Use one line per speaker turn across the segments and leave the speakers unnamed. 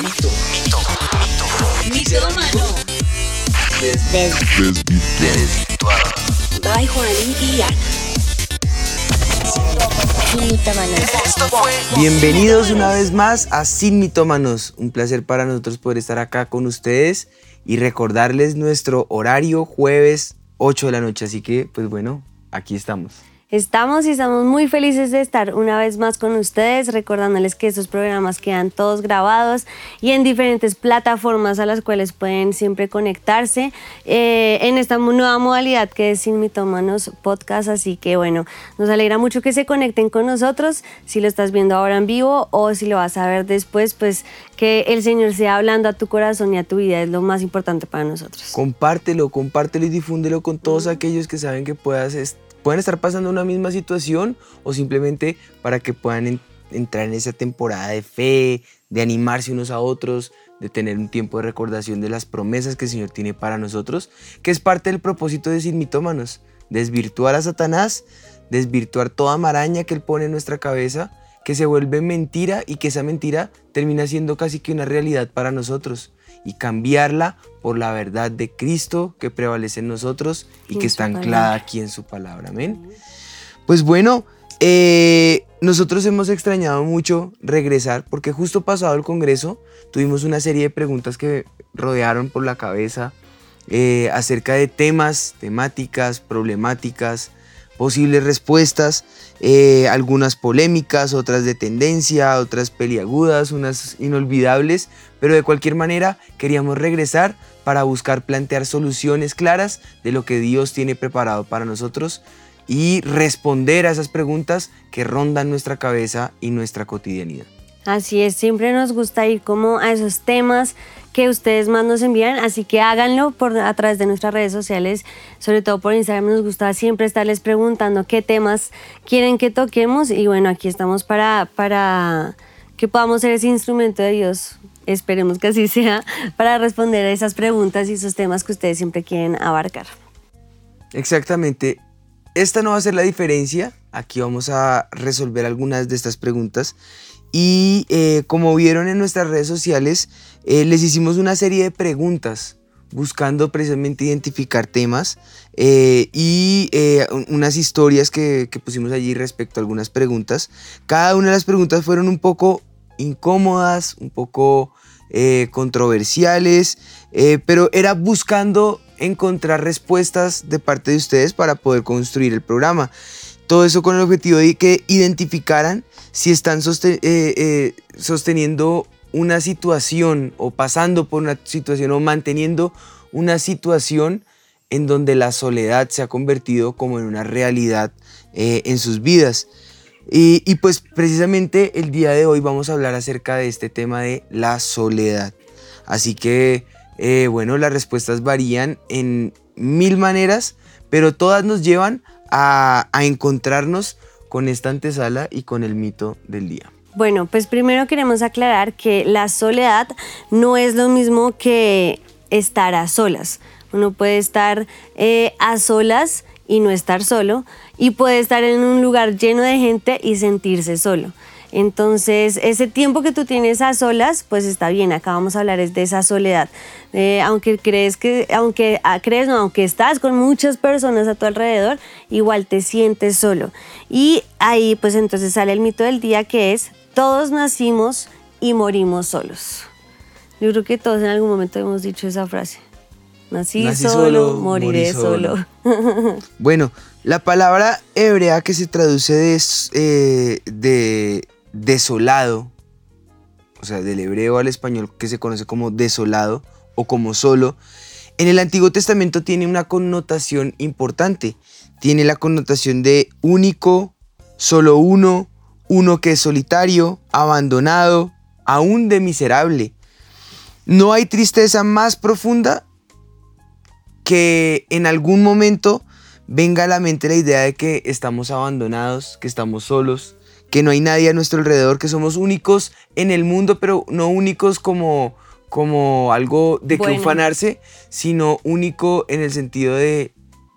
Mito. Mito. Mito.
Mitómano.
Desvirtuado.
By Juan y Ana.
Esto fue
Bienvenidos una vez más a Sin Mitómanos. Un placer para nosotros poder estar acá con ustedes y recordarles nuestro horario jueves 8 de la noche. Así que, pues bueno, aquí estamos.
Estamos y estamos muy felices de estar una vez más con ustedes, recordándoles que estos programas quedan todos grabados y en diferentes plataformas a las cuales pueden siempre conectarse eh, en esta nueva modalidad que es Sin Mitómanos Podcast. Así que bueno, nos alegra mucho que se conecten con nosotros, si lo estás viendo ahora en vivo o si lo vas a ver después, pues que el Señor sea hablando a tu corazón y a tu vida es lo más importante para nosotros.
Compártelo, compártelo y difúndelo con todos aquellos que saben que puedas pueden estar pasando una misma situación o simplemente para que puedan en- entrar en esa temporada de fe, de animarse unos a otros, de tener un tiempo de recordación de las promesas que el Señor tiene para nosotros, que es parte del propósito de Sin Mitómanos, desvirtuar a Satanás, desvirtuar toda maraña que él pone en nuestra cabeza, que se vuelve mentira y que esa mentira termina siendo casi que una realidad para nosotros y cambiarla por la verdad de Cristo que prevalece en nosotros y que está anclada
palabra.
aquí en su palabra. Amén. Pues bueno, eh, nosotros hemos extrañado mucho regresar porque justo pasado el Congreso tuvimos una serie de preguntas que rodearon por la cabeza eh, acerca de temas, temáticas, problemáticas, posibles respuestas, eh, algunas polémicas, otras de tendencia, otras peliagudas, unas inolvidables, pero de cualquier manera queríamos regresar para buscar plantear soluciones claras de lo que Dios tiene preparado para nosotros y responder a esas preguntas que rondan nuestra cabeza y nuestra cotidianidad.
Así es, siempre nos gusta ir como a esos temas que ustedes más nos envían, así que háganlo por, a través de nuestras redes sociales, sobre todo por Instagram, nos gusta siempre estarles preguntando qué temas quieren que toquemos y bueno, aquí estamos para, para que podamos ser ese instrumento de Dios, esperemos que así sea, para responder a esas preguntas y esos temas que ustedes siempre quieren abarcar.
Exactamente. Esta no va a ser la diferencia. Aquí vamos a resolver algunas de estas preguntas. Y eh, como vieron en nuestras redes sociales, eh, les hicimos una serie de preguntas buscando precisamente identificar temas eh, y eh, un- unas historias que, que pusimos allí respecto a algunas preguntas. Cada una de las preguntas fueron un poco incómodas, un poco eh, controversiales, eh, pero era buscando encontrar respuestas de parte de ustedes para poder construir el programa. Todo eso con el objetivo de que identificaran si están eh, eh, sosteniendo una situación o pasando por una situación o manteniendo una situación en donde la soledad se ha convertido como en una realidad eh, en sus vidas. Y, pues precisamente el día de hoy vamos a hablar acerca de este tema de la soledad. Así que, bueno, las respuestas varían en mil maneras, pero todas nos llevan a, encontrarnos con esta antesala y con el mito del día.
Bueno, pues primero queremos aclarar que la soledad no es lo mismo que estar a solas. Uno puede estar eh, a solas y no estar solo, y puede estar en un lugar lleno de gente y sentirse solo. Entonces, ese tiempo que tú tienes a solas, pues está bien. Acá vamos a hablar es de esa soledad. Eh, aunque crees que, aunque ah, crees, no, aunque estás con muchas personas a tu alrededor, igual te sientes solo. Y ahí, pues entonces sale el mito del día que es todos nacimos y morimos solos. Yo creo que todos en algún momento hemos dicho esa frase. Nací,
Nací
solo,
solo,
moriré
solo.
solo.
Bueno, la palabra hebrea que se traduce de, eh, de desolado, o sea, del hebreo al español que se conoce como desolado o como solo, en el Antiguo Testamento tiene una connotación importante. Tiene la connotación de único, solo uno, uno que es solitario, abandonado, aún de miserable. No hay tristeza más profunda que en algún momento venga a la mente la idea de que estamos abandonados, que estamos solos, que no hay nadie a nuestro alrededor, que somos únicos en el mundo, pero no únicos como, como algo de que
Bueno.
ufanarse, sino único en el sentido de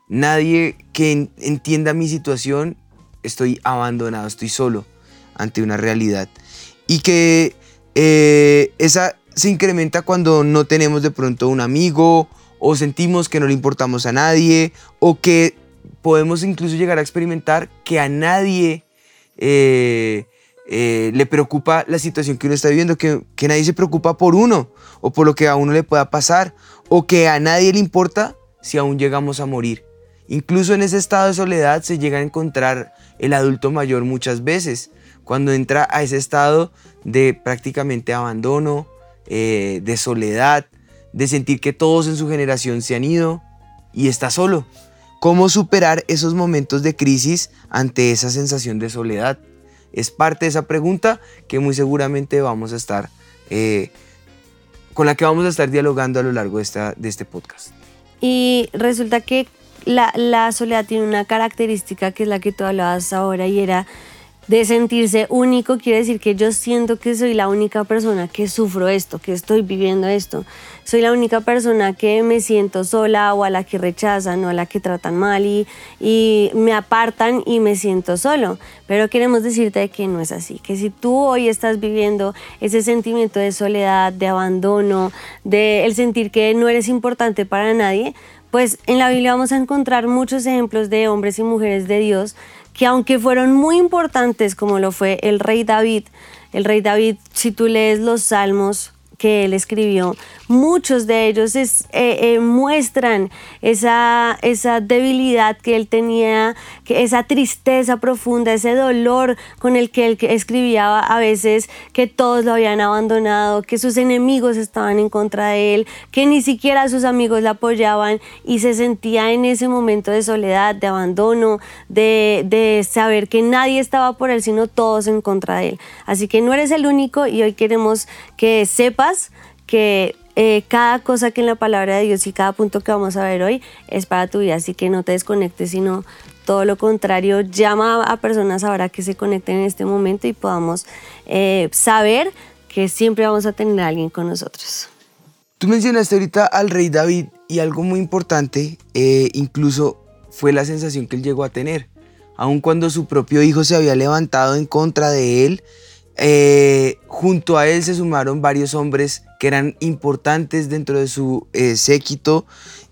nadie que en- entienda mi situación, estoy abandonado, estoy solo ante una realidad. Y que eh, esa, se incrementa cuando no tenemos de pronto un amigo o sentimos que no le importamos a nadie o que podemos incluso llegar a experimentar que a nadie eh, eh, le preocupa la situación que uno está viviendo, que, nadie se preocupa por uno o por lo que a uno le pueda pasar o que a nadie le importa si aún llegamos a morir. Incluso en ese estado de soledad se llega a encontrar el adulto mayor muchas veces, cuando entra a ese estado de prácticamente abandono, eh, de soledad, de sentir que todos en su generación se han ido y está solo. ¿Cómo superar esos momentos de crisis ante esa sensación de soledad? Es parte de esa pregunta que muy seguramente vamos a estar, eh, con la que vamos a estar dialogando a lo largo de, este podcast.
Y resulta que la soledad tiene una característica que es la que tú hablabas ahora y era de sentirse único quiere decir que yo siento que soy la única persona que sufro esto, que estoy viviendo esto. Soy la única persona que me siento sola o a la que rechazan o a la que tratan mal y, y me apartan y me siento solo. Pero queremos decirte que no es así, que si tú hoy estás viviendo ese sentimiento de soledad, de abandono, de el sentir que no eres importante para nadie, pues en la Biblia vamos a encontrar muchos ejemplos de hombres y mujeres de Dios que aunque fueron muy importantes como lo fue el rey David, el rey David, si tú lees los salmos que él escribió, muchos de ellos eh, eh, muestran esa, esa debilidad que él tenía, esa tristeza profunda, ese dolor con el que él escribía a veces que todos lo habían abandonado, que sus enemigos estaban en contra de él, que ni siquiera sus amigos le apoyaban y se sentía en ese momento de soledad, de abandono, de, de saber que nadie estaba por él, sino todos en contra de él. Así que no eres el único y hoy queremos que sepas que eh, cada cosa que en la palabra de Dios y cada punto que vamos a ver hoy es para tu vida, así que no te desconectes, sino todo lo contrario, llama a personas ahora que se conecten en este momento y podamos eh, saber que siempre vamos a tener a alguien con nosotros.
Tú mencionaste ahorita al rey David y algo muy importante, eh, incluso fue la sensación que él llegó a tener. Aun cuando su propio hijo se había levantado en contra de él, eh, junto a él se sumaron varios hombres que eran importantes dentro de su eh, séquito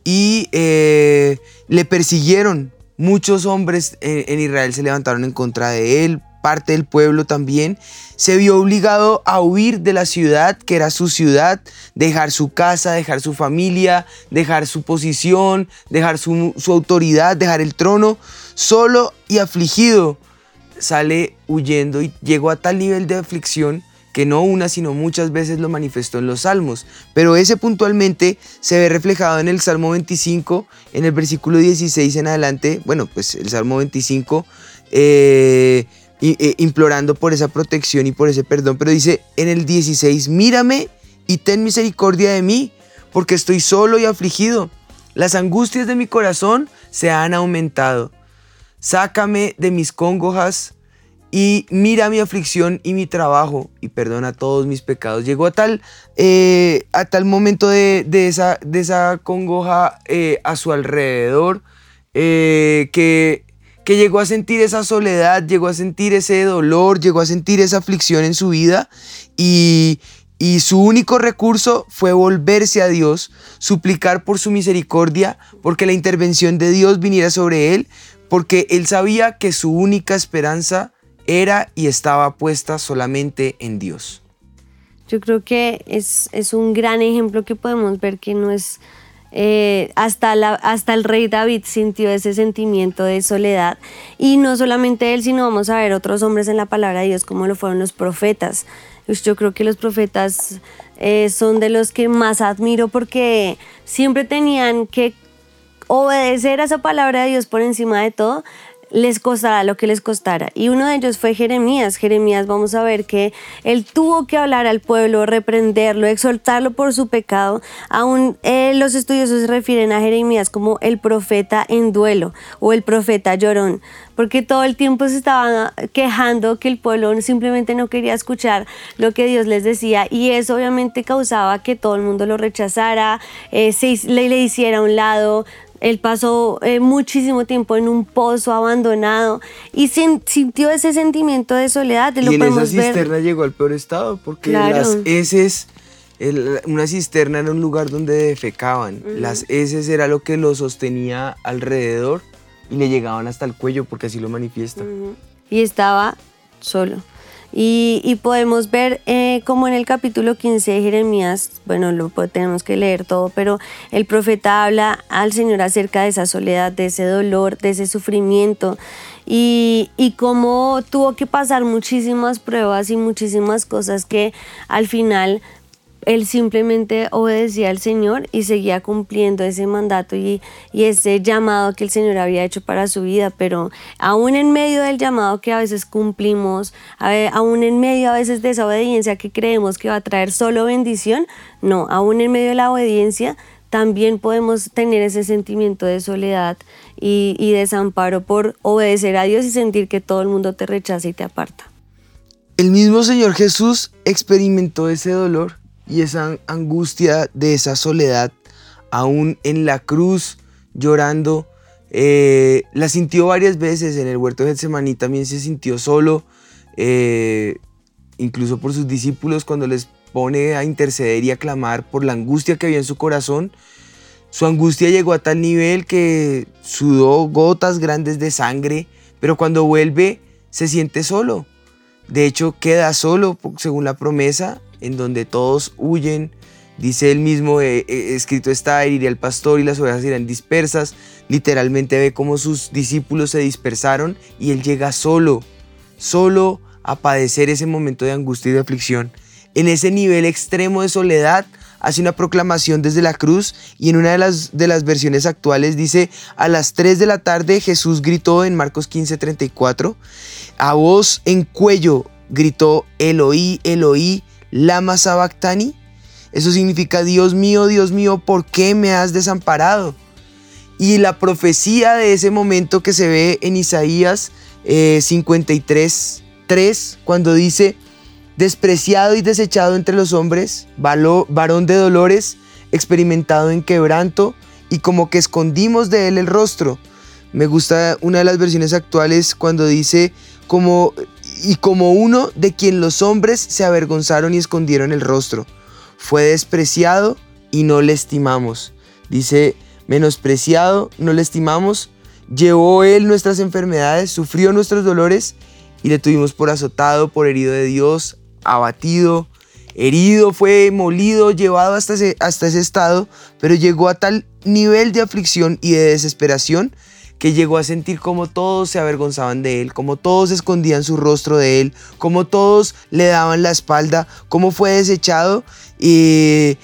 y eh, le persiguieron. Muchos hombres en Israel se levantaron en contra de él, parte del pueblo también, se vio obligado a huir de la ciudad, que era su ciudad, dejar su casa, dejar su familia, dejar su posición, dejar su, su autoridad, dejar el trono, solo y afligido sale huyendo y llegó a tal nivel de aflicción que no una, sino muchas veces lo manifestó en los salmos. Pero ese puntualmente se ve reflejado en el Salmo 25, en el versículo 16 en adelante, bueno, pues el Salmo 25, eh, eh, implorando por esa protección y por ese perdón, pero dice en el 16, mírame y ten misericordia de mí, porque estoy solo y afligido. Las angustias de mi corazón se han aumentado. Sácame de mis congojas y mira mi aflicción y mi trabajo y perdona todos mis pecados. Llegó a tal, eh, a tal momento de, esa, de esa congoja eh, a su alrededor eh, que, que llegó a sentir esa soledad, llegó a sentir ese dolor, llegó a sentir esa aflicción en su vida y, y su único recurso fue volverse a Dios, suplicar por su misericordia, porque la intervención de Dios viniera sobre él, porque él sabía que su única esperanza era y estaba puesta solamente en Dios.
Yo creo que es, es un gran ejemplo que podemos ver que no es... Eh, hasta, la, hasta el rey David sintió ese sentimiento de soledad y no solamente él, sino vamos a ver otros hombres en la palabra de Dios como lo fueron los profetas. Yo creo que los profetas eh, son de los que más admiro porque siempre tenían que obedecer a esa palabra de Dios por encima de todo, les costará lo que les costara. Y uno de ellos fue Jeremías. Jeremías, vamos a ver que él tuvo que hablar al pueblo, reprenderlo, exhortarlo por su pecado. Aún eh, los estudiosos se refieren a Jeremías como el profeta en duelo o el profeta llorón, porque todo el tiempo se estaban quejando que el pueblo simplemente no quería escuchar lo que Dios les decía y eso obviamente causaba que todo el mundo lo rechazara, eh, se, le, le hiciera a un lado, él pasó eh, muchísimo tiempo en un pozo abandonado y sintió ese sentimiento de soledad.
y en esa cisterna llegó al peor estado porque las heces El- una cisterna era un lugar donde defecaban. Las heces era lo que lo sostenía alrededor y le llegaban hasta el cuello porque así lo manifiesta.
y estaba solo. Y, podemos ver eh, como en el capítulo 15 de Jeremías, bueno, lo tenemos que leer todo, pero el profeta habla al Señor acerca de esa soledad, de ese dolor, de ese sufrimiento y, y cómo tuvo que pasar muchísimas pruebas y muchísimas cosas que al final él simplemente obedecía al Señor y seguía cumpliendo ese mandato y, ese llamado que el Señor había hecho para su vida, pero aún en medio del llamado que a veces cumplimos, aún en medio a veces de esa obediencia que creemos que va a traer solo bendición, no, aún en medio de la obediencia también podemos tener ese sentimiento de soledad y, y desamparo por obedecer a Dios y sentir que todo el mundo te rechaza y te aparta.
El mismo Señor Jesús experimentó ese dolor y esa angustia de esa soledad, aún en la cruz, llorando. Eh, la sintió varias veces en el huerto de Getsemaní, también se sintió solo, eh, incluso por sus discípulos cuando les pone a interceder y a clamar por la angustia que había en su corazón. Su angustia llegó a tal nivel que sudó gotas grandes de sangre, pero cuando vuelve se siente solo. De hecho, queda solo según la promesa, en donde todos huyen. Dice él mismo, eh, eh, escrito está, heriré al pastor y las ovejas irán dispersas. Literalmente ve cómo sus discípulos se dispersaron y él llega solo, solo a padecer ese momento de angustia y de aflicción. En ese nivel extremo de soledad, hace una proclamación desde la cruz y en una de las, de las versiones actuales dice, a las 3 de la tarde Jesús gritó en Marcos 15:34, a voz en cuello gritó, Eloí, Eloí, lama sabactani. Eso significa, Dios mío, Dios mío, ¿por qué me has desamparado? Y la profecía de ese momento que se ve en Isaías eh, 53, 3, cuando dice, despreciado y desechado entre los hombres, varón de dolores, experimentado en quebranto, y como que escondimos de él el rostro. Me gusta una de las versiones actuales cuando dice, como, y como uno de quien los hombres se avergonzaron y escondieron el rostro. Fue despreciado y no le estimamos. Dice, menospreciado, no le estimamos. Llevó él nuestras enfermedades, sufrió nuestros dolores y le tuvimos por azotado, por herido de Dios, abatido, herido, fue molido, llevado hasta ese, hasta ese estado, pero llegó a tal nivel de aflicción y de desesperación que llegó a sentir como todos se avergonzaban de él, como todos escondían su rostro de él, como todos le daban la espalda, como fue desechado y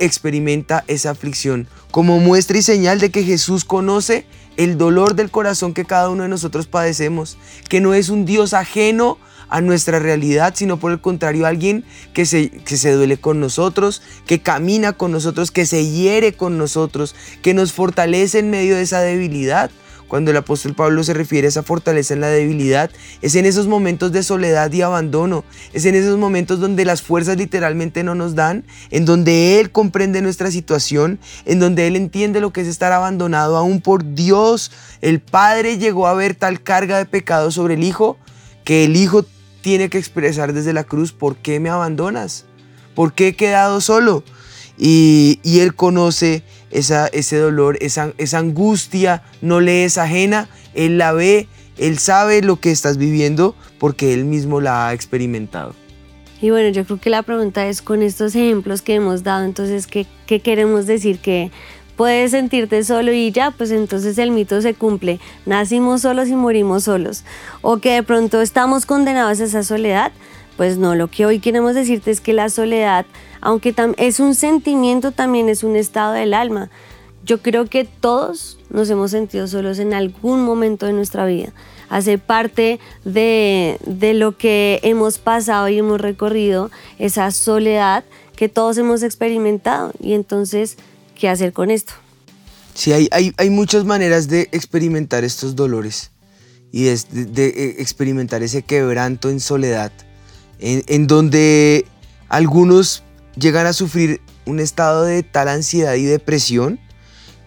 experimenta esa aflicción como muestra y señal de que Jesús conoce el dolor del corazón que cada uno de nosotros padecemos, que no es un Dios ajeno a nuestra realidad, sino por el contrario alguien que se, que se duele con nosotros, que camina con nosotros, que se hiere con nosotros, que nos fortalece en medio de esa debilidad. Cuando el apóstol Pablo se refiere a esa fortaleza en la debilidad, es en esos momentos de soledad y abandono, es en esos momentos donde las fuerzas literalmente no nos dan, en donde Él comprende nuestra situación, en donde Él entiende lo que es estar abandonado aún por Dios. El Padre llegó a ver tal carga de pecado sobre el Hijo que el Hijo tiene que expresar desde la cruz, ¿por qué me abandonas? ¿Por qué he quedado solo? Y, y Él conoce esa, ese dolor, esa, esa angustia, no le es ajena, Él la ve, Él sabe lo que estás viviendo porque Él mismo la ha experimentado.
Y bueno, yo creo que la pregunta es con estos ejemplos que hemos dado, entonces, ¿qué, qué queremos decir? Que puedes sentirte solo y ya, pues entonces el mito se cumple. Nacimos solos y morimos solos. O que de pronto estamos condenados a esa soledad. Pues no, lo que hoy queremos decirte es que la soledad, aunque es un sentimiento, también es un estado del alma. Yo creo que todos nos hemos sentido solos en algún momento de nuestra vida. Hace parte de, lo que hemos pasado y hemos recorrido, esa soledad que todos hemos experimentado. Y entonces, ¿qué hacer con esto?
Sí, hay, muchas maneras de experimentar estos dolores y de- de, eh, experimentar ese quebranto en soledad, en, donde algunos llegan a sufrir un estado de tal ansiedad y depresión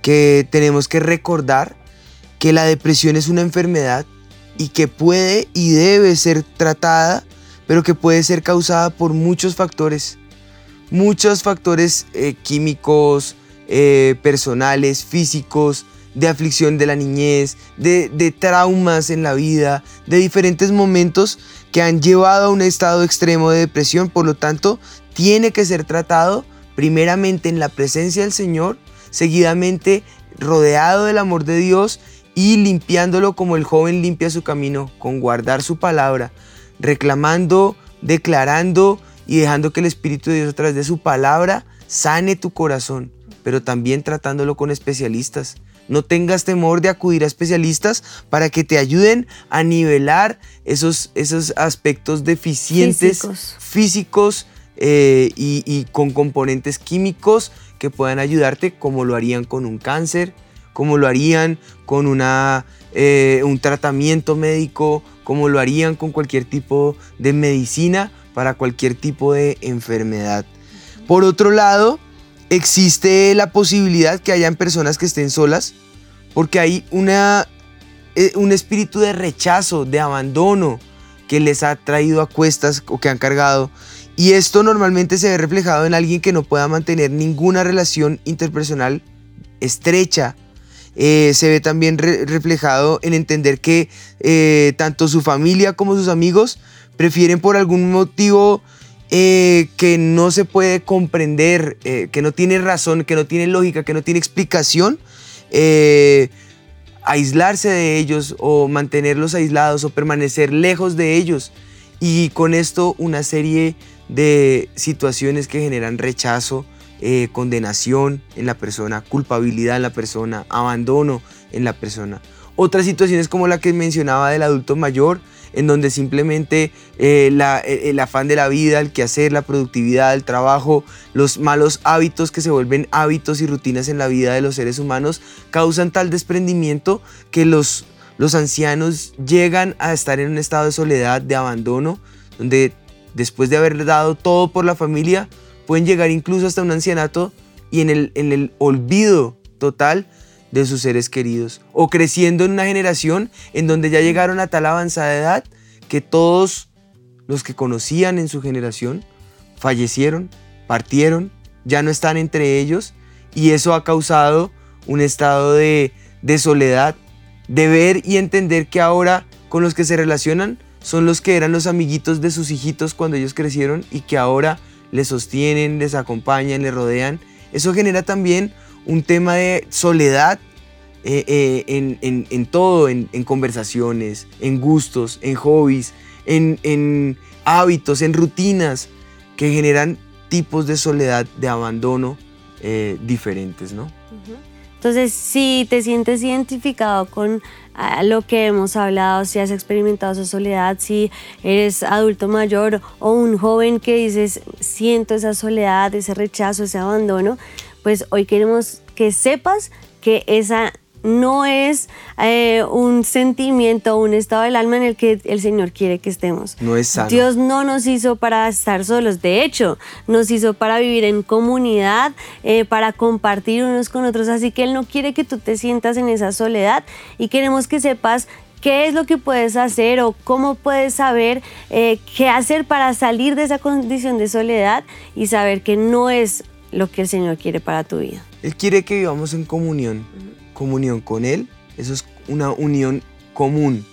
que tenemos que recordar que la depresión es una enfermedad y que puede y debe ser tratada, pero que puede ser causada por muchos factores. Muchos factores eh, químicos, eh, personales, físicos, de aflicción de la niñez, de, de, traumas en la vida, de diferentes momentos que han llevado a un estado extremo de depresión. Por lo tanto, tiene que ser tratado primeramente en la presencia del Señor, seguidamente rodeado del amor de Dios y limpiándolo como el joven limpia su camino, con guardar su palabra, reclamando, declarando y dejando que el Espíritu de Dios a través de su palabra sane tu corazón, pero también tratándolo con especialistas. No tengas temor de acudir a especialistas para que te ayuden a nivelar esos, esos aspectos deficientes físicos, físicos eh, y, y con componentes químicos que puedan ayudarte como lo harían con un cáncer, como lo harían con una, eh, un tratamiento médico, como lo harían con cualquier tipo de medicina para cualquier tipo de enfermedad. Por otro lado, existe la posibilidad que hayan personas que estén solas, porque hay una, eh, un espíritu de rechazo, de abandono que les ha traído a cuestas o que han cargado. Y esto normalmente se ve reflejado en alguien que no pueda mantener ninguna relación interpersonal estrecha eh, se ve también reflejado en entender que eh, tanto su familia como sus amigos prefieren por algún motivo eh, que no se puede comprender, que no tiene razón, que no tiene lógica, que no tiene explicación, aislarse de ellos o mantenerlos aislados o permanecer lejos de ellos. Y con esto una serie de situaciones que generan rechazo, eh, condenación en la persona, culpabilidad en la persona, abandono en la persona. Otras situaciones como la que mencionaba del adulto mayor, en donde simplemente eh, eh, el afán de la vida, el quehacer, la productividad, el trabajo, los malos hábitos que se vuelven hábitos y rutinas en la vida de los seres humanos causan tal desprendimiento que los, los ancianos llegan a estar en un estado de soledad, de abandono, donde después de haber dado todo por la familia, pueden llegar incluso hasta un ancianato y en el, en el olvido total de sus seres queridos. O creciendo en una generación en donde ya llegaron a tal avanzada edad que todos los que conocían en su generación fallecieron, partieron, ya no están entre ellos y eso ha causado un estado de, soledad, de ver y entender que ahora con los que se relacionan son los que eran los amiguitos de sus hijitos cuando ellos crecieron y que ahora les sostienen, les acompañan, les rodean. Eso genera también un tema de soledad eh, eh, en, todo, en, conversaciones, en gustos, en hobbies, en, hábitos, en rutinas que generan tipos de soledad, de abandono eh, diferentes, ¿no?
Entonces, si te sientes identificado con ah, lo que hemos hablado, si has experimentado esa soledad, si eres adulto mayor o un joven que dices, siento esa soledad, ese rechazo, ese abandono, pues hoy queremos que sepas que esa no es eh, un sentimiento un estado del alma en el que el Señor quiere que estemos.
No es sano.
Dios no nos hizo para estar solos, de hecho, nos hizo para vivir en comunidad, eh, para compartir unos con otros, así que Él no quiere que tú te sientas en esa soledad y queremos que sepas qué es lo que puedes hacer o cómo puedes saber eh, qué hacer para salir de esa condición de soledad y saber que no es lo que el Señor quiere para tu vida.
Él quiere que vivamos en comunión comunión con Él, eso es una unión común.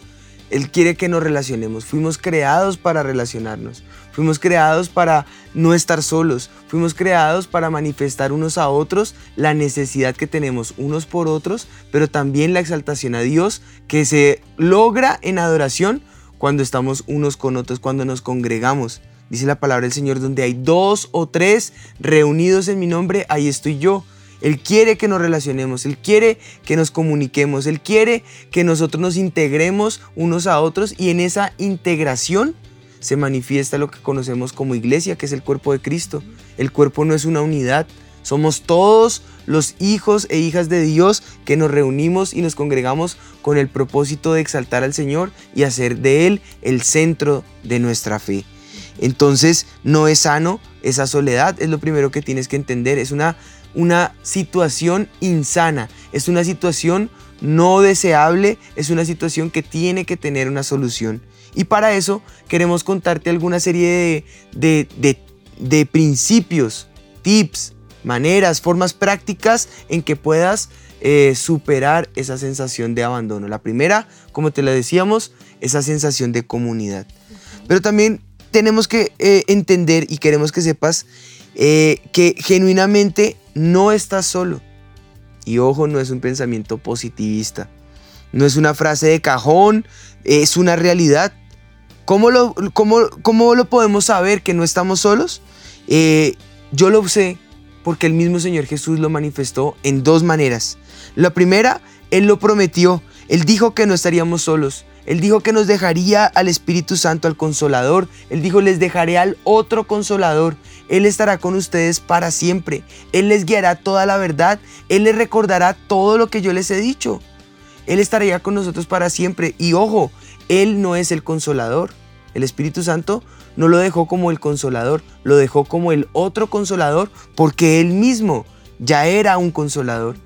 Él quiere que nos relacionemos. Fuimos creados para relacionarnos. Fuimos creados para no estar solos. Fuimos creados para manifestar unos a otros la necesidad que tenemos unos por otros, pero también la exaltación a Dios que se logra en adoración cuando estamos unos con otros, cuando nos congregamos. Dice la palabra del Señor, donde hay dos o tres reunidos en mi nombre, ahí estoy yo. Él quiere que nos relacionemos, Él quiere que nos comuniquemos, Él quiere que nosotros nos integremos unos a otros y en esa integración se manifiesta lo que conocemos como iglesia, que es el cuerpo de Cristo. El cuerpo no es una unidad, somos todos los hijos e hijas de Dios que nos reunimos y nos congregamos con el propósito de exaltar al Señor y hacer de Él el centro de nuestra fe. Entonces no es sano esa soledad, es lo primero que tienes que entender, es una una situación insana, es una situación no deseable, es una situación que tiene que tener una solución. Y para eso queremos contarte alguna serie de, principios tips, maneras, formas prácticas en que puedas eh, superar esa sensación de abandono. La primera, como te la decíamos, esa sensación de comunidad. Pero también tenemos que eh, entender y queremos que sepas eh, que genuinamente no estás solo. Y ojo, no es un pensamiento positivista. No es una frase de cajón, es una realidad. ¿Cómo lo, cómo, lo podemos saber que no estamos solos? yo lo sé porque el mismo Señor Jesús lo manifestó en dos maneras. La primera, Él lo prometió. Él dijo que no estaríamos solos. Él dijo que nos dejaría al Espíritu Santo, al Consolador. Él dijo, les dejaré al otro Consolador. Él estará con ustedes para siempre. Él les guiará toda la verdad. Él les recordará todo lo que yo les he dicho. Él estaría con nosotros para siempre. Y ojo, Él no es el Consolador. El Espíritu Santo no lo dejó como el consolador, lo dejó como el otro consolador porque Él mismo ya era un consolador.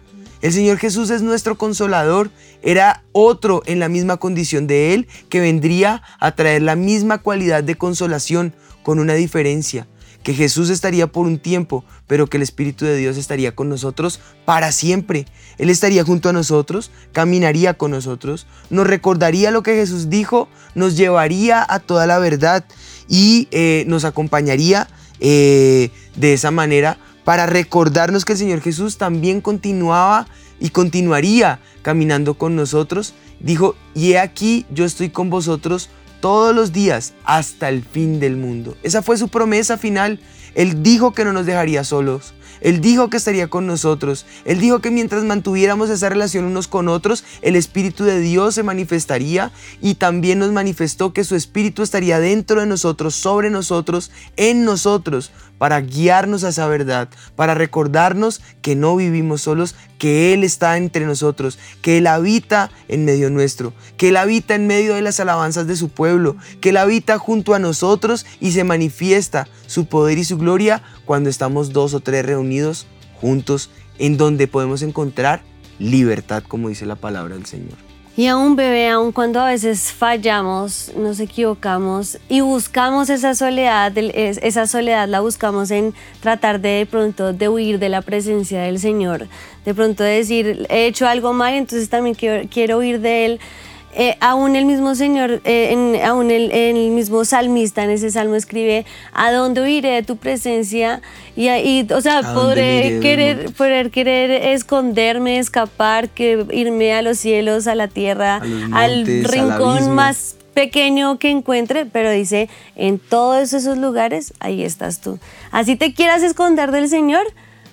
El Señor Jesús es nuestro consolador, era otro en la misma condición de Él que vendría a traer la misma cualidad de consolación con una diferencia que Jesús estaría por un tiempo, pero que el Espíritu de Dios estaría con nosotros para siempre. Él estaría junto a nosotros, caminaría con nosotros, nos recordaría lo que Jesús dijo, nos llevaría a toda la verdad y eh, nos acompañaría eh, de esa manera para recordarnos que el Señor Jesús también continuaba y continuaría caminando con nosotros. Dijo, y he aquí yo estoy con vosotros todos los días hasta el fin del mundo. Esa fue su promesa final. Él dijo que no nos dejaría solos. Él dijo que estaría con nosotros. Él dijo que mientras mantuviéramos esa relación unos con otros, el Espíritu de Dios se manifestaría y también nos manifestó que su Espíritu estaría dentro de nosotros, sobre nosotros, en nosotros, para guiarnos a esa verdad, para recordarnos que no vivimos solos, que Él está entre nosotros, que Él habita en medio nuestro, que Él habita en medio de las alabanzas de su pueblo, que Él habita junto a nosotros y se manifiesta su poder y su gloria cuando estamos dos o tres reunidos juntos en donde podemos encontrar libertad, como dice la palabra del Señor.
Y a un bebé, aun cuando a veces fallamos, nos equivocamos y buscamos esa soledad, esa soledad la buscamos en tratar de, de pronto de huir de la presencia del Señor, de pronto decir, he hecho algo mal, entonces también quiero, quiero huir de Él eh, aún el mismo Señor, eh, aún el, mismo salmista en ese salmo escribe, ¿a dónde huiré de tu presencia? Y, o sea, podré querer, poder querer esconderme, escapar, que irme a los cielos, a la tierra, al rincón más pequeño que encuentre, pero dice, en todos esos lugares, ahí estás tú. Así te quieras esconder del Señor,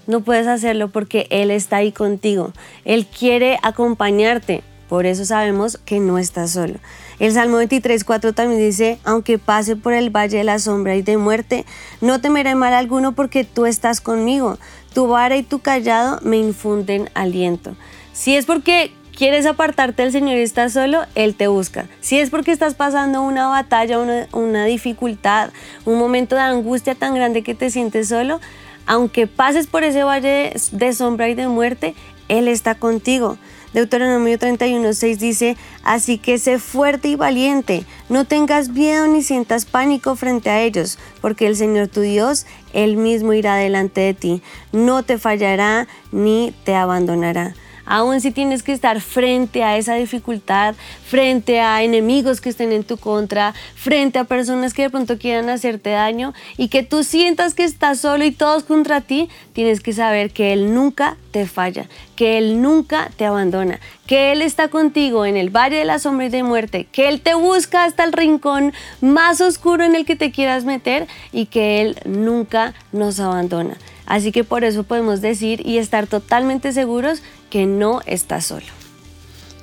no puedes hacerlo porque Él está ahí contigo. Él quiere acompañarte. Por eso sabemos que no estás solo. El Salmo 23, 4 también dice, aunque pase por el valle de la sombra y de muerte, no temeré mal alguno porque tú estás conmigo. Tu vara y tu callado me infunden aliento. Si es porque quieres apartarte del Señor y estás solo, Él te busca. Si es porque estás pasando una batalla, una dificultad, un momento de angustia tan grande que te sientes solo, aunque pases por ese valle de sombra y de muerte, Él está contigo. Deuteronomio 31.6 dice, así que sé fuerte y valiente, no tengas miedo ni sientas pánico frente a ellos, porque el Señor tu Dios, Él mismo irá delante de ti, no te fallará ni te abandonará aún si tienes que estar frente a esa dificultad, frente a enemigos que estén en tu contra, frente a personas que de pronto quieran hacerte daño y que tú sientas que estás solo y todos contra ti, tienes que saber que Él nunca te falla, que Él nunca te abandona, que Él está contigo en el valle de la sombra y de muerte, que Él te busca hasta el rincón más oscuro en el que te quieras meter y que Él nunca nos abandona. Así que por eso podemos decir y estar totalmente seguros que no está solo.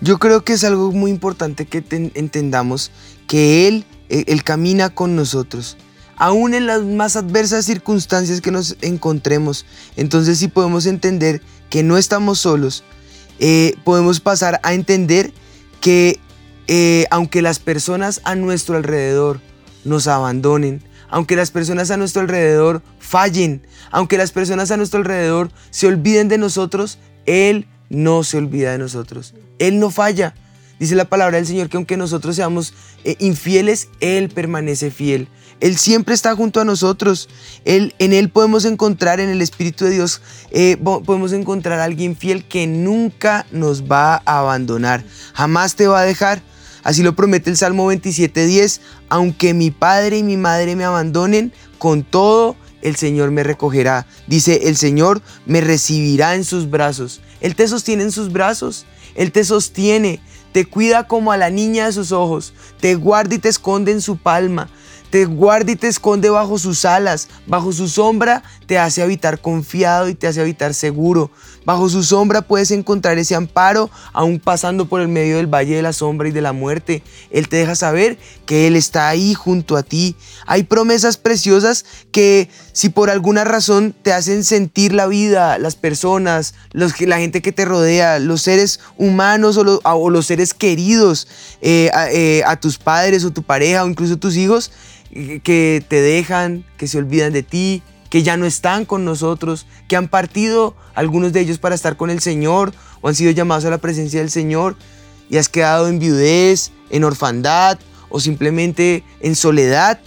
Yo creo que es algo muy importante que entendamos que Él, e-, Él camina con nosotros, aún en las más adversas circunstancias que nos encontremos. Entonces si podemos entender que no estamos solos, eh, podemos pasar a entender que eh, aunque las personas a nuestro alrededor nos abandonen, aunque las personas a nuestro alrededor fallen, aunque las personas a nuestro alrededor se olviden de nosotros, Él no se olvida de nosotros. Él no falla. Dice la palabra del Señor que aunque nosotros seamos eh, infieles, Él permanece fiel. Él siempre está junto a nosotros. Él, en Él podemos encontrar, en el Espíritu de Dios, eh, podemos encontrar a alguien fiel que nunca nos va a abandonar. Jamás te va a dejar. Así lo promete el Salmo 27.10. Aunque mi padre y mi madre me abandonen, con todo el Señor me recogerá. Dice, el Señor me recibirá en sus brazos. Él te sostiene en sus brazos. Él te sostiene, te cuida como a la niña de sus ojos, te guarda y te esconde en su palma, te guarda y te esconde bajo sus alas, bajo su sombra te hace habitar confiado y te hace habitar seguro. Bajo su sombra puedes encontrar ese amparo, aún pasando por el medio del valle de la sombra y de la muerte. Él te deja saber que Él está ahí junto a ti. Hay promesas preciosas que si por alguna razón te hacen sentir la vida, las personas, los, la gente que te rodea, los seres humanos o, los seres queridos, eh, eh, a tus padres o tu pareja o incluso tus hijos, que te dejan, que se olvidan de ti, que ya no están con nosotros, que han partido algunos de ellos para estar con el Señor o han sido llamados a la presencia del Señor y has quedado en viudez, en orfandad o simplemente en soledad,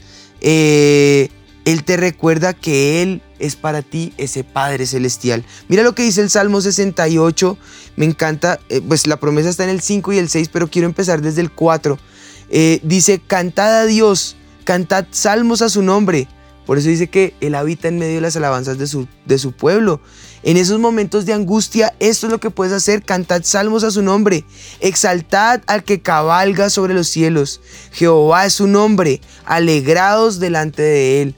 eh, Él te recuerda que Él es para ti ese Padre Celestial. Mira lo que dice el Salmo 68, me encanta, eh, pues la promesa está en el 5 y el 6, pero quiero empezar desde el 4. Eh, dice, cantad a Dios, cantad salmos a su nombre por eso dice que Él habita en medio de las alabanzas de su, de su pueblo. En esos momentos de angustia, esto es lo que puedes hacer, cantad salmos a su nombre, exaltad al que cabalga sobre los cielos. Jehová es su nombre, alegrados delante de Él.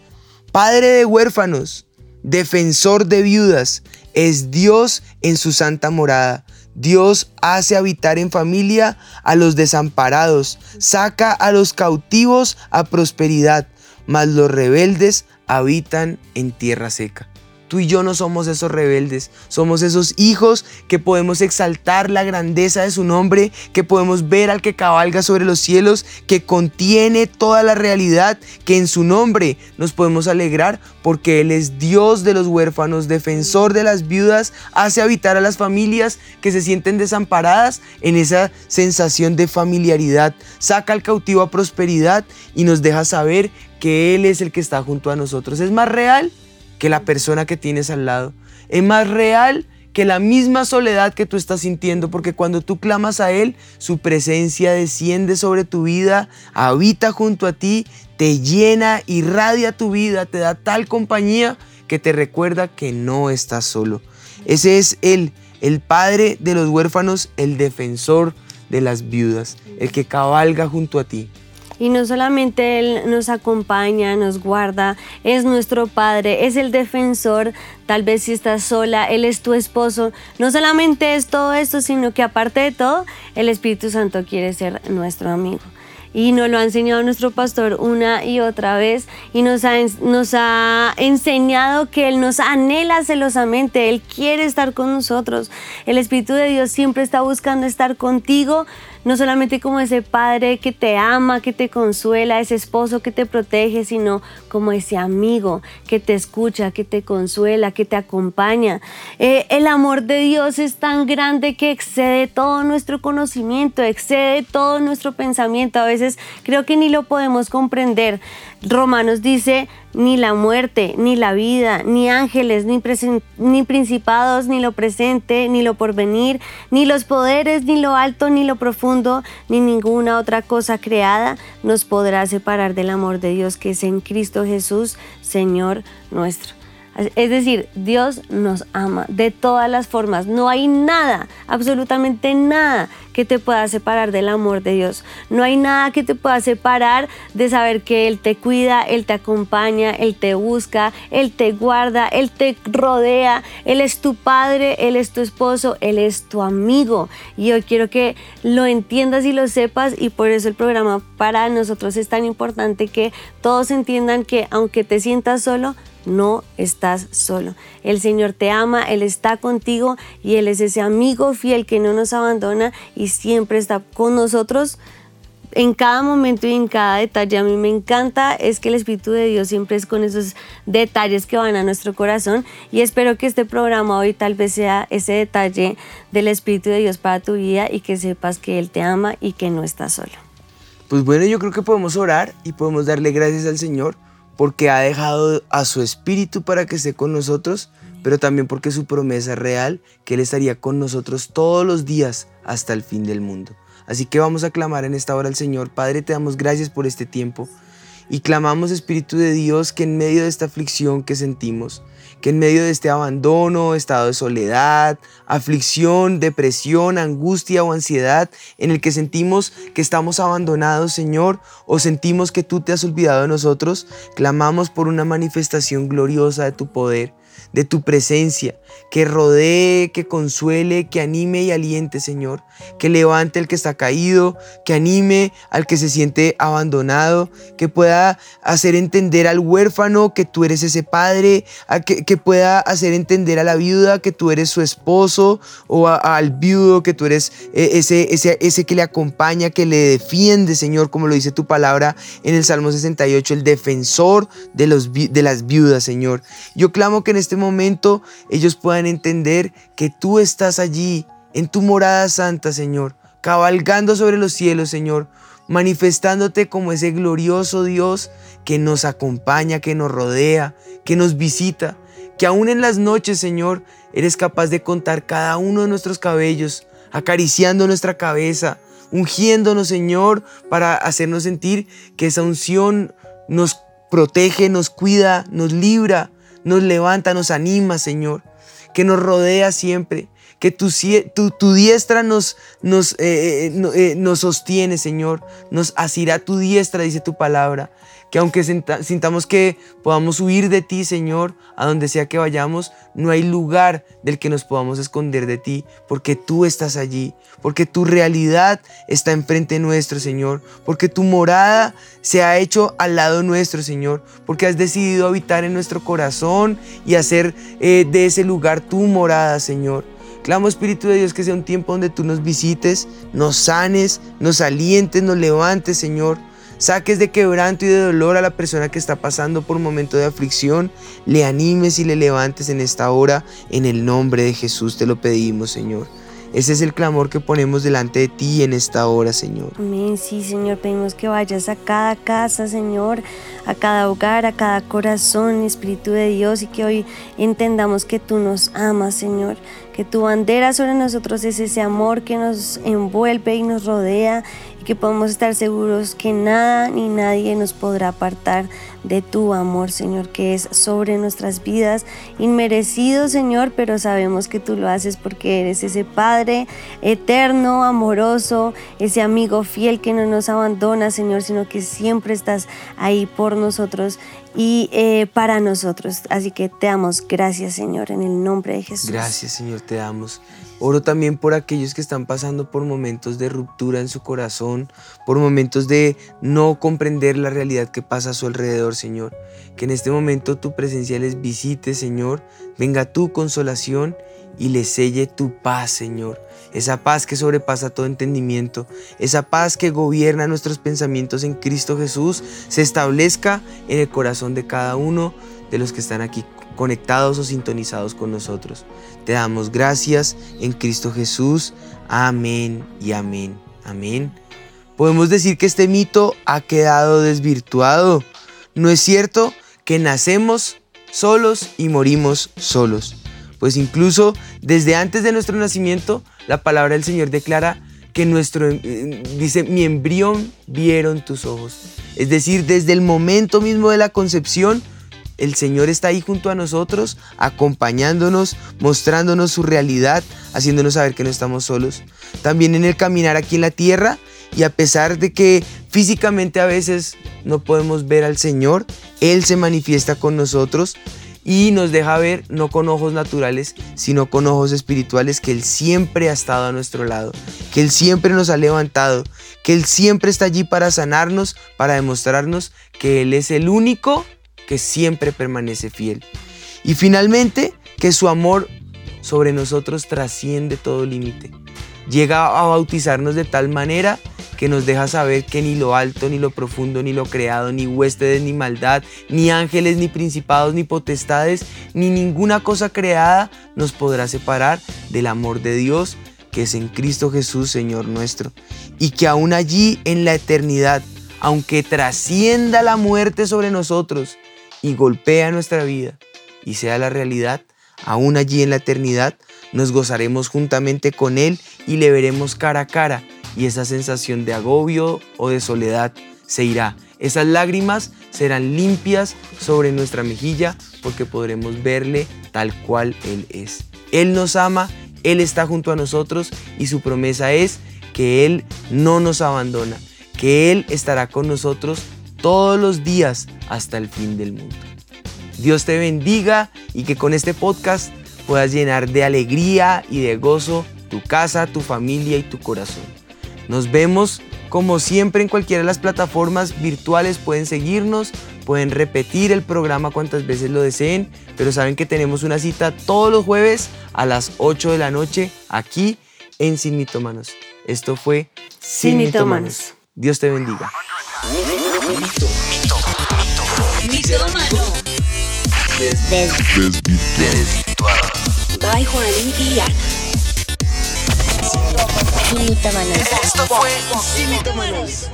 Padre de huérfanos, defensor de viudas, es Dios en su santa morada. Dios hace habitar en familia a los desamparados, saca a los cautivos a prosperidad mas los rebeldes habitan en tierra seca. Tú y yo no somos esos rebeldes, somos esos hijos que podemos exaltar la grandeza de su nombre, que podemos ver al que cabalga sobre los cielos, que contiene toda la realidad, que en su nombre nos podemos alegrar porque Él es Dios de los huérfanos, defensor de las viudas, hace habitar a las familias que se sienten desamparadas en esa sensación de familiaridad, saca al cautivo a prosperidad y nos deja saber que Él es el que está junto a nosotros. Es más real que la persona que tienes al lado. Es más real que la misma soledad que tú estás sintiendo, porque cuando tú clamas a Él, su presencia desciende sobre tu vida, habita junto a ti, te llena, irradia tu vida, te da tal compañía que te recuerda que no estás solo. Ese es Él, el Padre de los huérfanos, el defensor de las viudas, el que cabalga junto a ti.
Y no solamente Él nos acompaña, nos guarda, es nuestro Padre, es el defensor. Tal vez si estás sola, Él es tu esposo. No solamente es todo esto, sino que aparte de todo, el Espíritu Santo quiere ser nuestro amigo y nos lo ha enseñado nuestro pastor una y otra vez y nos ha, nos ha enseñado que Él nos anhela celosamente, Él quiere estar con nosotros. El Espíritu de Dios siempre está buscando estar contigo, no solamente como ese padre que te ama, que te consuela, ese esposo que te protege, sino como ese amigo que te escucha, que te consuela, que te acompaña. Eh, el amor de Dios es tan grande que excede todo nuestro conocimiento, excede todo nuestro pensamiento. A veces creo que ni lo podemos comprender. Romanos dice, ni la muerte, ni la vida, ni ángeles, ni, ni, principados, ni lo presente, ni lo porvenir, ni los poderes, ni lo alto, ni lo profundo, ni ninguna otra cosa creada nos podrá separar del amor de Dios que es en Cristo Jesús, Señor nuestro. Es decir, Dios nos ama de todas las formas. No hay nada, absolutamente nada que te pueda separar del amor de Dios. No hay nada que te pueda separar de saber que Él te cuida, Él te acompaña, Él te busca, Él te guarda, Él te rodea. Él es tu padre, Él es tu esposo, Él es tu amigo. Y yo quiero que lo entiendas y lo sepas y por eso el programa para nosotros es tan importante que todos entiendan que aunque te sientas solo, no estás solo. El Señor te ama, Él está contigo y Él es ese amigo fiel que no nos abandona siempre está con nosotros en cada momento y en cada detalle. A mí me encanta es que el Espíritu de Dios siempre es con esos detalles que van a nuestro corazón y espero que este programa hoy tal vez sea ese detalle del Espíritu de Dios para tu vida y que sepas que Él te ama y que no estás solo.
Pues bueno, yo creo que podemos orar y podemos darle gracias al Señor porque ha dejado a su espíritu para que esté con nosotros, pero también porque su promesa es real, que Él estaría con nosotros todos los días hasta el fin del mundo. Así que vamos a clamar en esta hora al Señor. Padre, te damos gracias por este tiempo y clamamos, Espíritu de Dios, que en medio de esta aflicción que sentimos, que en medio de este abandono, estado de soledad, aflicción, depresión, angustia o ansiedad, en el que sentimos que estamos abandonados, Señor, o sentimos que tú te has olvidado de nosotros, clamamos por una manifestación gloriosa de tu poder de tu presencia, que rodee, que consuele, que anime y aliente, Señor, que levante al que está caído, que anime al que se siente abandonado, que pueda hacer entender al huérfano que tú eres ese padre, que, que, pueda hacer entender a la viuda que tú eres su esposo, o al viudo que tú eres eh, ese, ese, ese que le acompaña, que le defiende, Señor, como lo dice tu palabra en el Salmo 68, el defensor de, los, de las viudas, Señor. Yo clamo que en este momento ellos puedan entender que tú estás allí en tu morada santa, Señor, cabalgando sobre los cielos, Señor, manifestándote como ese glorioso Dios que nos acompaña, que nos rodea, que nos visita, que aún en las noches, Señor, eres capaz de contar cada uno de nuestros cabellos, acariciando nuestra cabeza, ungiéndonos, Señor, para hacernos sentir que esa unción nos protege, nos cuida, nos libra, nos levanta, nos anima, Señor, que nos rodea siempre, que tu, tu, diestra nos, nos, eh, eh, eh, nos sostiene, Señor, nos asirá tu diestra, dice tu palabra, que aunque sintamos que podamos huir de ti, Señor, a donde sea que vayamos, no hay lugar del que nos podamos esconder de ti, porque tú estás allí, porque tu realidad está enfrente nuestro, Señor, porque tu morada se ha hecho al lado nuestro, Señor, porque has decidido habitar en nuestro corazón y hacer eh, de ese lugar tu morada, Señor. Clamo Espíritu de Dios que sea un tiempo donde tú nos visites, nos sanes, nos alientes, nos levantes, Señor saques de quebranto y de dolor a la persona que está pasando por un momento de aflicción, le animes y le levantes en esta hora, en el nombre de Jesús te lo pedimos, Señor. Ese es el clamor que ponemos delante de ti en esta hora, Señor.
Amén, sí, Señor. Pedimos que vayas a cada casa, Señor, a cada hogar, a cada corazón, Espíritu de Dios, y que hoy entendamos que tú nos amas, Señor. Que tu bandera sobre nosotros es ese amor que nos envuelve y nos rodea y que podemos estar seguros que nada ni nadie nos podrá apartar de tu amor, Señor, que es sobre nuestras vidas, inmerecido, Señor, pero sabemos que tú lo haces porque eres ese Padre eterno, amoroso, ese amigo fiel que no nos abandona, Señor, sino que siempre estás ahí por nosotros y eh, para nosotros. Así que te damos gracias, Señor, en el nombre de Jesús.
Gracias, Señor, te damos. Oro también por aquellos que están pasando por momentos de ruptura en su corazón, por momentos de no comprender la realidad que pasa a su alrededor, Señor. Que en este momento tu presencia les visite, Señor. Venga tu consolación y les selle tu paz, Señor. Esa paz que sobrepasa todo entendimiento, esa paz que gobierna nuestros pensamientos en Cristo Jesús, se establezca en el corazón de cada uno de los que están aquí conectados o sintonizados con nosotros. Te damos gracias en Cristo Jesús. Amén y amén. Amén. Podemos decir que este mito ha quedado desvirtuado. No es cierto que nacemos solos y morimos solos. Pues incluso desde antes de nuestro nacimiento, la palabra del Señor declara que nuestro, eh, dice, mi embrión vieron tus ojos. Es decir, desde el momento mismo de la concepción, el Señor está ahí junto a nosotros, acompañándonos, mostrándonos su realidad, haciéndonos saber que no estamos solos. También en el caminar aquí en la tierra y a pesar de que físicamente a veces no podemos ver al Señor, Él se manifiesta con nosotros y nos deja ver no con ojos naturales, sino con ojos espirituales que Él siempre ha estado a nuestro lado, que Él siempre nos ha levantado, que Él siempre está allí para sanarnos, para demostrarnos que Él es el único que siempre permanece fiel. Y finalmente, que su amor sobre nosotros trasciende todo límite. Llega a bautizarnos de tal manera que nos deja saber que ni lo alto, ni lo profundo, ni lo creado, ni huéspedes, ni maldad, ni ángeles, ni principados, ni potestades, ni ninguna cosa creada nos podrá separar del amor de Dios que es en Cristo Jesús, Señor nuestro, y que aún allí en la eternidad, aunque trascienda la muerte sobre nosotros y golpea nuestra vida y sea la realidad, aún allí en la eternidad, nos gozaremos juntamente con Él y le veremos cara a cara y esa sensación de agobio o de soledad se irá. Esas lágrimas serán limpias sobre nuestra mejilla porque podremos verle tal cual Él es. Él nos ama, Él está junto a nosotros y su promesa es que Él no nos abandona, que Él estará con nosotros todos los días hasta el fin del mundo. Dios te bendiga y que con este podcast puedas llenar de alegría y de gozo tu casa, tu familia y tu corazón. Nos vemos como siempre en cualquiera de las plataformas virtuales pueden seguirnos, pueden repetir el programa cuantas veces lo deseen, pero saben que tenemos una cita todos los jueves a las 8 de la noche aquí en Sin Mitómanos. Esto fue
Sin Mitómanos.
Dios te bendiga.
Desvirtuado.
By Juanín y Ana.
Mitómanos.
Esto fue Sin Mitómanos.